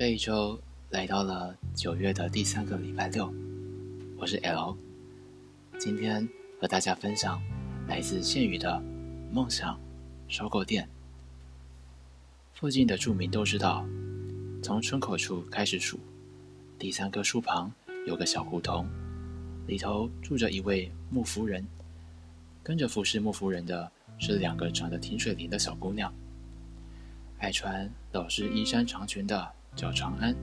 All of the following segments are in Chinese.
这一周来到了九月的第三个礼拜六，我是 L，今天和大家分享来自县语的梦想收购店。附近的住民都知道，从村口处开始数，第三棵树旁有个小胡同，里头住着一位木夫人，跟着服侍木夫人的是两个长得挺水灵的小姑娘，爱穿老式衣衫长裙的。叫长安，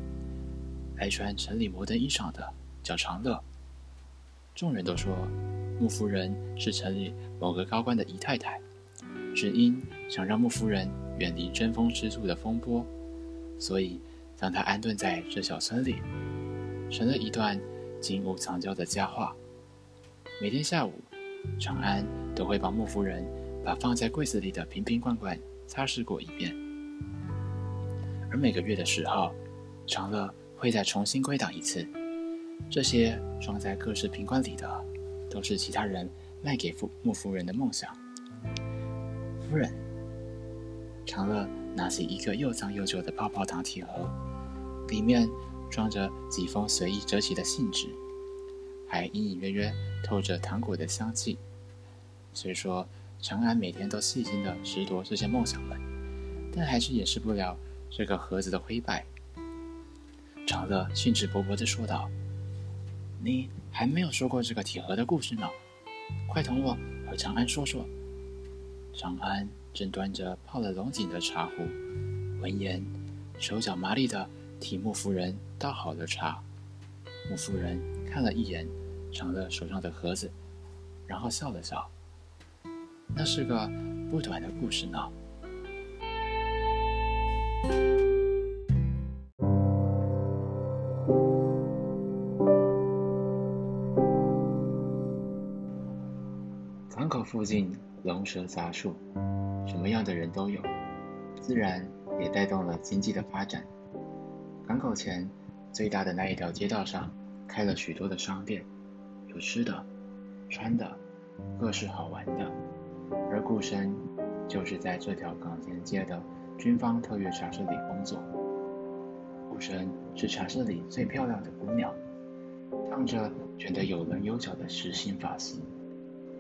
爱穿城里摩登衣裳的叫长乐。众人都说穆夫人是城里某个高官的姨太太，只因想让穆夫人远离争风吃醋的风波，所以将她安顿在这小村里，成了一段金屋藏娇的佳话。每天下午，长安都会帮穆夫人把放在柜子里的瓶瓶罐罐擦拭过一遍。每个月的十号，长乐会再重新归档一次。这些装在各式瓶罐里的，都是其他人卖给夫穆夫人的梦想。夫人，长乐拿起一个又脏又旧的泡泡糖铁盒，里面装着几封随意折起的信纸，还隐隐约约透着糖果的香气。虽说长安每天都细心的拾掇这些梦想们，但还是掩饰不了。这个盒子的灰白，长乐兴致勃勃地说道：“你还没有说过这个铁盒的故事呢，快同我和长安说说。”长安正端着泡了龙井的茶壶，闻言，手脚麻利地替穆夫人倒好了茶。穆夫人看了一眼长乐手上的盒子，然后笑了笑：“那是个不短的故事呢。”附近龙蛇杂树，什么样的人都有，自然也带动了经济的发展。港口前最大的那一条街道上，开了许多的商店，有吃的、穿的，各式好玩的。而顾生就是在这条港前街的。军方特约茶室里工作，顾生是茶室里最漂亮的姑娘，烫着卷得有棱有角的实心发型，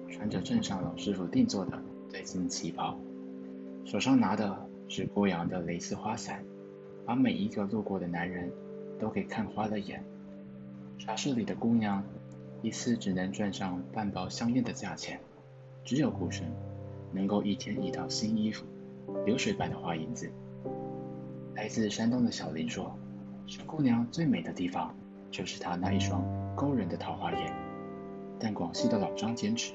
穿着镇上老师傅定做的最新旗袍，手上拿的是郭阳的蕾丝花伞，把每一个路过的男人都给看花了眼。茶室里的姑娘一次只能赚上半包香烟的价钱，只有顾生能够一天一套新衣服。流水般的花银子。来自山东的小林说：“沈姑娘最美的地方，就是她那一双勾人的桃花眼。”但广西的老张坚持，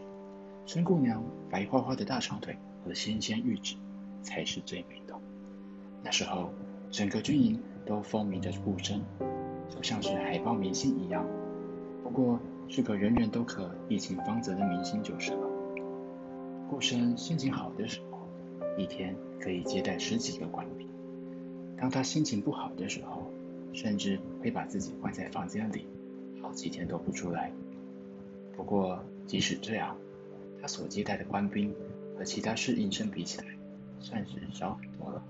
沈姑娘白花花的大长腿和纤纤玉指，才是最美的。那时候，整个军营都风靡着顾生，就像是海报明星一样。不过，是个人人都可意气方泽的明星就是了。顾生心情好的时候。一天可以接待十几个官兵。当他心情不好的时候，甚至会把自己关在房间里，好几天都不出来。不过，即使这样，他所接待的官兵和其他侍应生比起来，算是少很多了。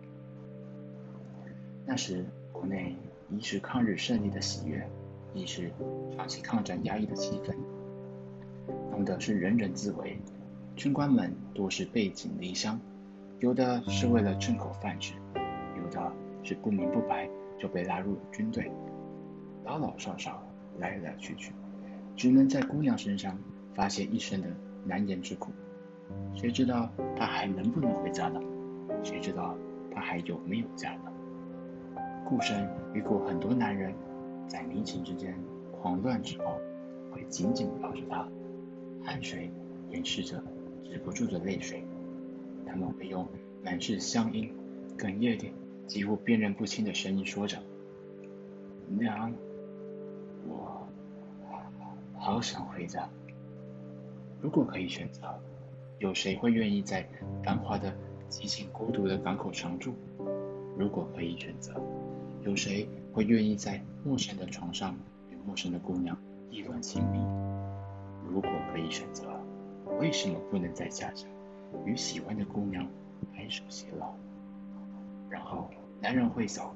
那时，国内一是抗日胜利的喜悦，一是长期抗战压抑的气氛，弄得是人人自危，军官们多是背井离乡。有的是为了挣口饭吃，有的是不明不白就被拉入了军队，老老少少来来去去，只能在姑娘身上发泄一生的难言之苦。谁知道他还能不能回家呢？谁知道他还有没有家呢？顾生遇过很多男人，在迷情之间狂乱之后，会紧紧抱着她，汗水掩饰着止不住的泪水。他们会用满是乡音、哽咽的、几乎辨认不清的声音说着：“娘，我好想回家。”如果可以选择，有谁会愿意在繁华的、寂静孤独的港口常住？如果可以选择，有谁会愿意在陌生的床上与陌生的姑娘意乱情迷？如果可以选择，为什么不能在家乡？与喜欢的姑娘白首偕老，然后男人会走，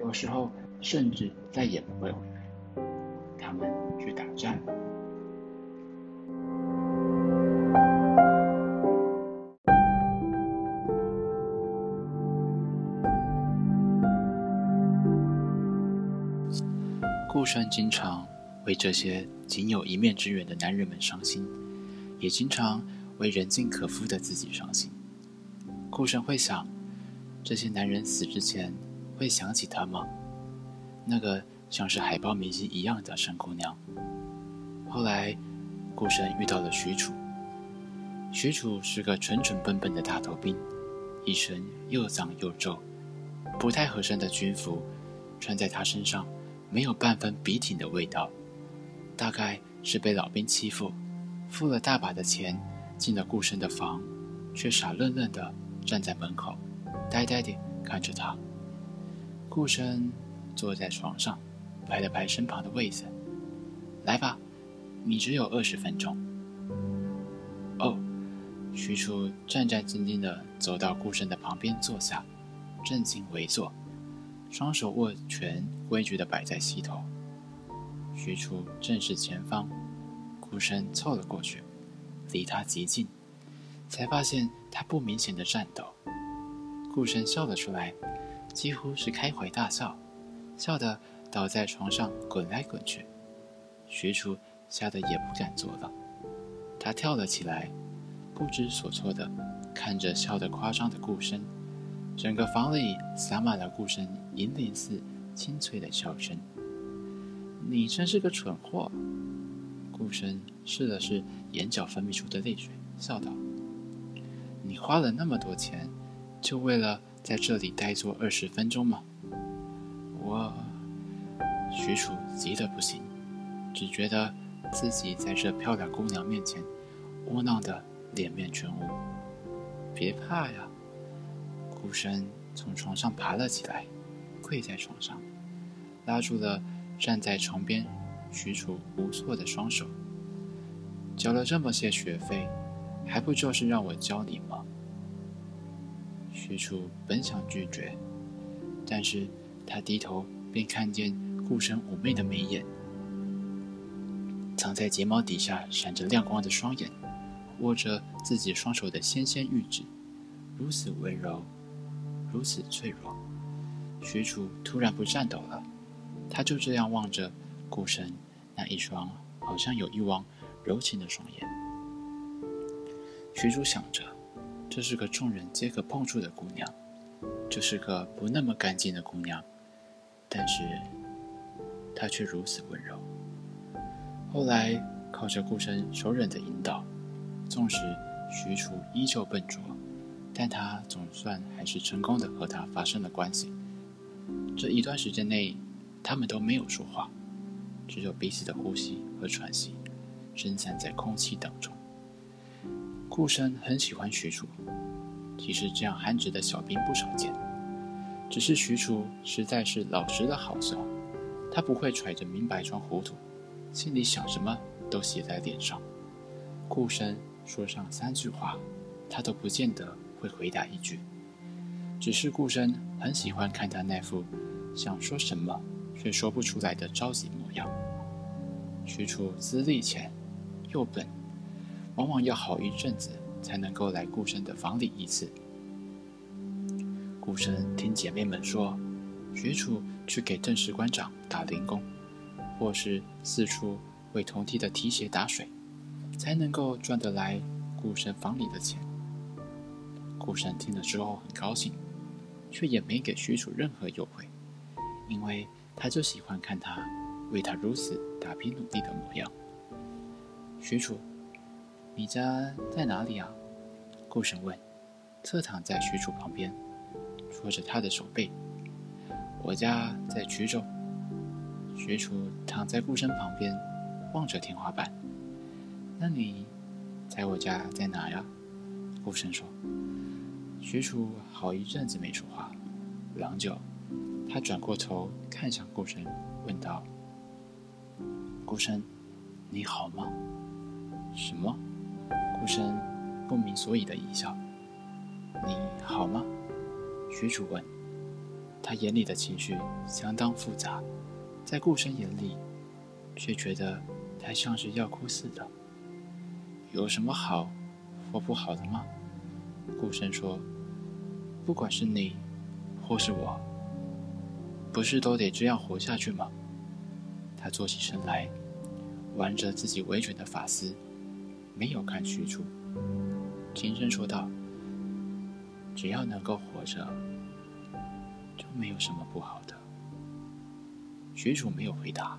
有时候甚至再也不会回来。他们去打仗顾生经常为这些仅有一面之缘的男人们伤心，也经常为人尽可夫的自己伤心。顾生会想，这些男人死之前会想起他吗？那个像是海豹明星一样的沈姑娘。后来，顾生遇到了许褚。许褚是个蠢蠢笨笨的大头兵，一身又脏又皱、不太合身的军服，穿在他身上。没有半分笔挺的味道，大概是被老兵欺负，付了大把的钱进了顾生的房，却傻愣愣的站在门口，呆呆地看着他。顾生坐在床上，拍了拍身旁的位子：“来吧，你只有二十分钟。”哦，徐楚战战兢兢地走到顾生的旁边坐下，正襟危坐。双手握拳，规矩地摆在膝头。徐楚正视前方，顾生凑了过去，离他极近，才发现他不明显的颤抖。顾生笑了出来，几乎是开怀大笑，笑得倒在床上滚来滚去。徐楚吓得也不敢坐了，他跳了起来，不知所措地看着笑得夸张的顾生。整个房里洒满了顾生银铃似清脆的笑声。你真是个蠢货！顾生试了试眼角分泌出的泪水，笑道：“你花了那么多钱，就为了在这里呆坐二十分钟吗？”我，许褚急得不行，只觉得自己在这漂亮姑娘面前窝囊的脸面全无。别怕呀！顾生从床上爬了起来，跪在床上，拉住了站在床边许褚无措的双手。交了这么些学费，还不就是让我教你吗？许褚本想拒绝，但是他低头便看见顾生妩媚的眉眼，藏在睫毛底下闪着亮光的双眼，握着自己双手的纤纤玉指，如此温柔。如此脆弱，许褚突然不颤抖了。他就这样望着顾生那一双好像有一汪柔情的双眼。许褚想着，这是个众人皆可碰触的姑娘，这是个不那么干净的姑娘，但是她却如此温柔。后来靠着顾生熟稔的引导，纵使许褚依旧笨拙。但他总算还是成功的和他发生了关系。这一段时间内，他们都没有说话，只有彼此的呼吸和喘息，分散在空气当中。顾生很喜欢许褚，其实这样憨直的小兵不少见。只是许褚实在是老实的好笑，他不会揣着明白装糊涂，心里想什么都写在脸上。顾生说上三句话，他都不见得。会回答一句，只是顾生很喜欢看他那副想说什么却说不出来的着急模样。许褚资历浅，又笨，往往要好一阵子才能够来顾生的房里一次。顾生听姐妹们说，许褚去给邓氏官长打零工，或是四处为同梯的提鞋打水，才能够赚得来顾生房里的钱。顾生听了之后很高兴，却也没给许褚任何优惠，因为他就喜欢看他为他如此打拼努力的模样。许褚，你家在哪里啊？顾生问，侧躺在许褚旁边，戳着他的手背。我家在衢州。许褚躺在顾生旁边，望着天花板。那你，在我家在哪呀？顾生说。许褚好一阵子没说话，良久，他转过头看向顾生，问道：“顾生，你好吗？”“什么？”顾生不明所以的一笑。“你好吗？”许褚问。他眼里的情绪相当复杂，在顾生眼里，却觉得他像是要哭似的。有什么好或不好的吗？顾生说：“不管是你，或是我，不是都得这样活下去吗？”他坐起身来，挽着自己微卷的发丝，没有看徐楚，轻声说道：“只要能够活着，就没有什么不好的。”许褚没有回答，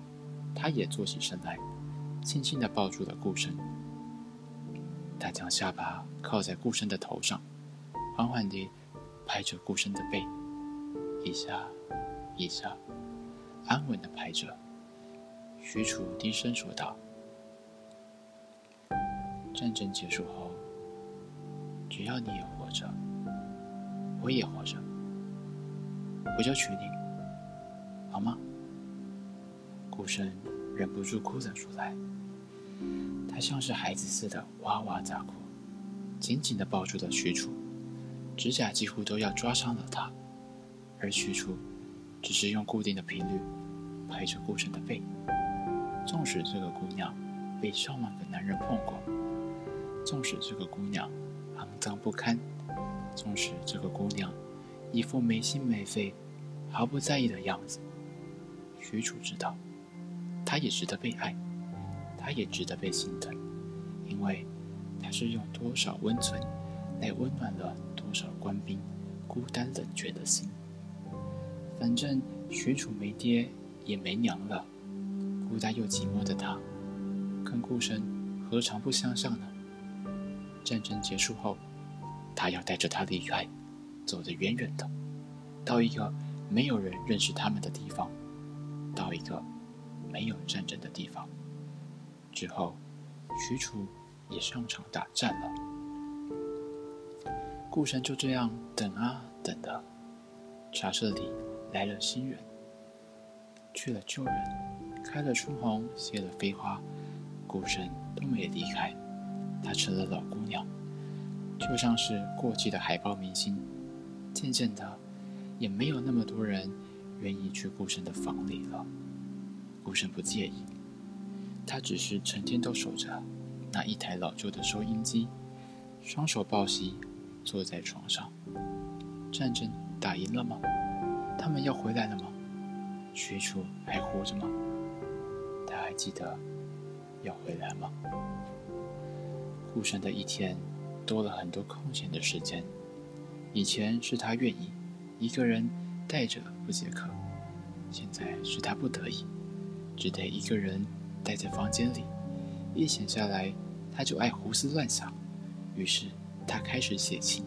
他也坐起身来，轻轻的抱住了顾生。他将下巴靠在顾生的头上，缓缓地拍着顾生的背，一下，一下，安稳的拍着。许褚低声说道：“战争结束后，只要你也活着，我也活着，我就娶你，好吗？”顾生忍不住哭了出来。他像是孩子似的哇哇大哭，紧紧的抱住了许褚，指甲几乎都要抓伤了她。而许褚只是用固定的频率拍着顾生的背。纵使这个姑娘被上万个男人碰过，纵使这个姑娘肮脏不堪，纵使这个姑娘一副没心没肺、毫不在意的样子，许褚知道，她也值得被爱。他也值得被心疼，因为他是用多少温存来温暖了少官兵孤单冷绝的心。反正许褚没爹也没娘了，孤单又寂寞的他，跟顾生何尝不相像呢？战争结束后，他要带着他离开，走得远远的，到一个没有人认识他们的地方，到一个没有战争的地方。之后，许褚也上场打战了。顾生就这样等啊等的，茶社里来了新人，去了旧人，开了春红，谢了飞花，顾生都没离开。她成了老姑娘，就像是过气的海报明星。渐渐的，也没有那么多人愿意去顾生的房里了。顾生不介意。他只是成天都守着那一台老旧的收音机，双手抱膝坐在床上。战争打赢了吗？他们要回来了吗？学楚还活着吗？他还记得要回来吗？顾生的一天多了很多空闲的时间。以前是他愿意一个人带着不解渴，现在是他不得已，只得一个人。待在房间里，一闲下来，他就爱胡思乱想。于是他开始写信，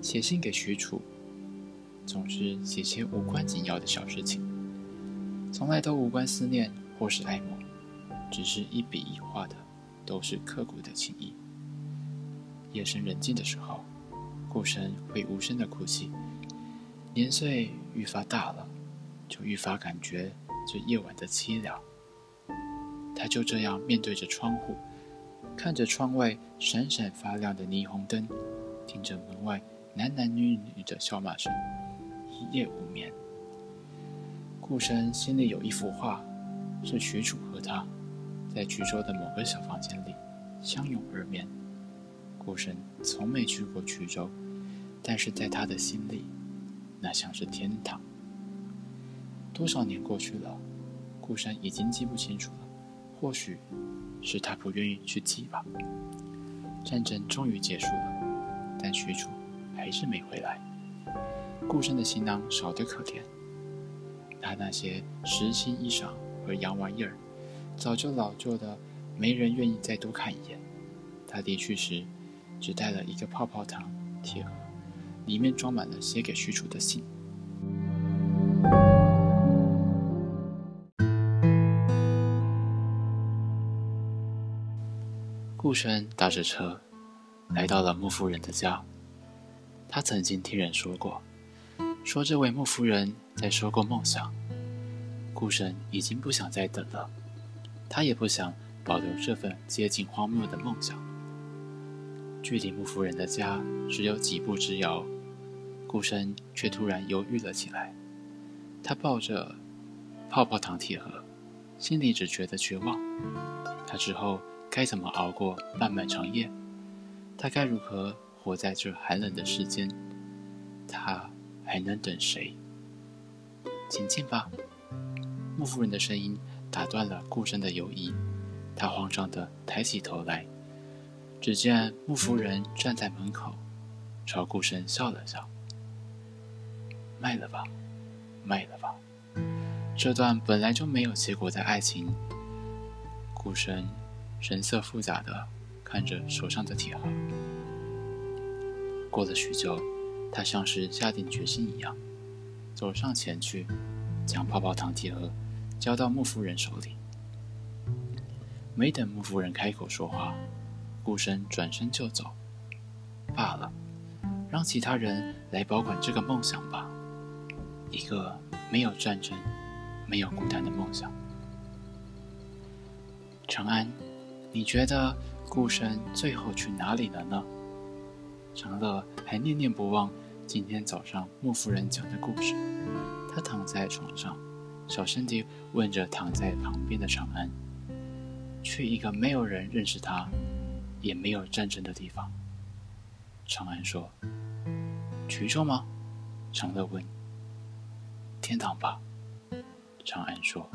写信给许褚，总是写些无关紧要的小事情，从来都无关思念或是爱慕，只是一笔一画的，都是刻骨的情谊。夜深人静的时候，顾生会无声的哭泣。年岁愈发大了，就愈发感觉这夜晚的凄凉。他就这样面对着窗户，看着窗外闪闪发亮的霓虹灯，听着门外男男女女的笑骂声，一夜无眠。顾生心里有一幅画，是许褚和他，在衢州的某个小房间里相拥而眠。顾生从没去过衢州，但是在他的心里，那像是天堂。多少年过去了，顾生已经记不清楚了。或许是他不愿意去记吧。战争终于结束了，但许褚还是没回来。顾生的行囊少得可怜，他那些实心衣裳和洋玩意儿，早就老旧的，没人愿意再多看一眼。他离去时，只带了一个泡泡糖铁盒，里面装满了写给许褚的信。顾生搭着车，来到了穆夫人的家。他曾经听人说过，说这位穆夫人在收购梦想。顾生已经不想再等了，他也不想保留这份接近荒谬的梦想。距离穆夫人的家只有几步之遥，顾生却突然犹豫了起来。他抱着泡泡糖铁盒，心里只觉得绝望。他之后该怎么熬过漫漫长夜？他该如何活在这寒冷的世间？他还能等谁？请进吧。穆夫人的声音打断了顾生的犹疑。他慌张地抬起头来，只见穆夫人站在门口，朝顾生笑了笑：“卖了吧，卖了吧。”这段本来就没有结果的爱情。顾生神色复杂的看着手上的铁盒。过了许久，他像是下定决心一样，走上前去，将泡泡糖铁盒交到穆夫人手里。没等穆夫人开口说话，顾生转身就走。罢了，让其他人来保管这个梦想吧，一个没有战争、没有孤单的梦想。长安，你觉得顾生最后去哪里了呢？长乐还念念不忘今天早上莫夫人讲的故事。他躺在床上，小声地问着躺在旁边的长安：“去一个没有人认识他，也没有战争的地方。”长安说：“衢州吗？”长乐问：“天堂吧。”长安说。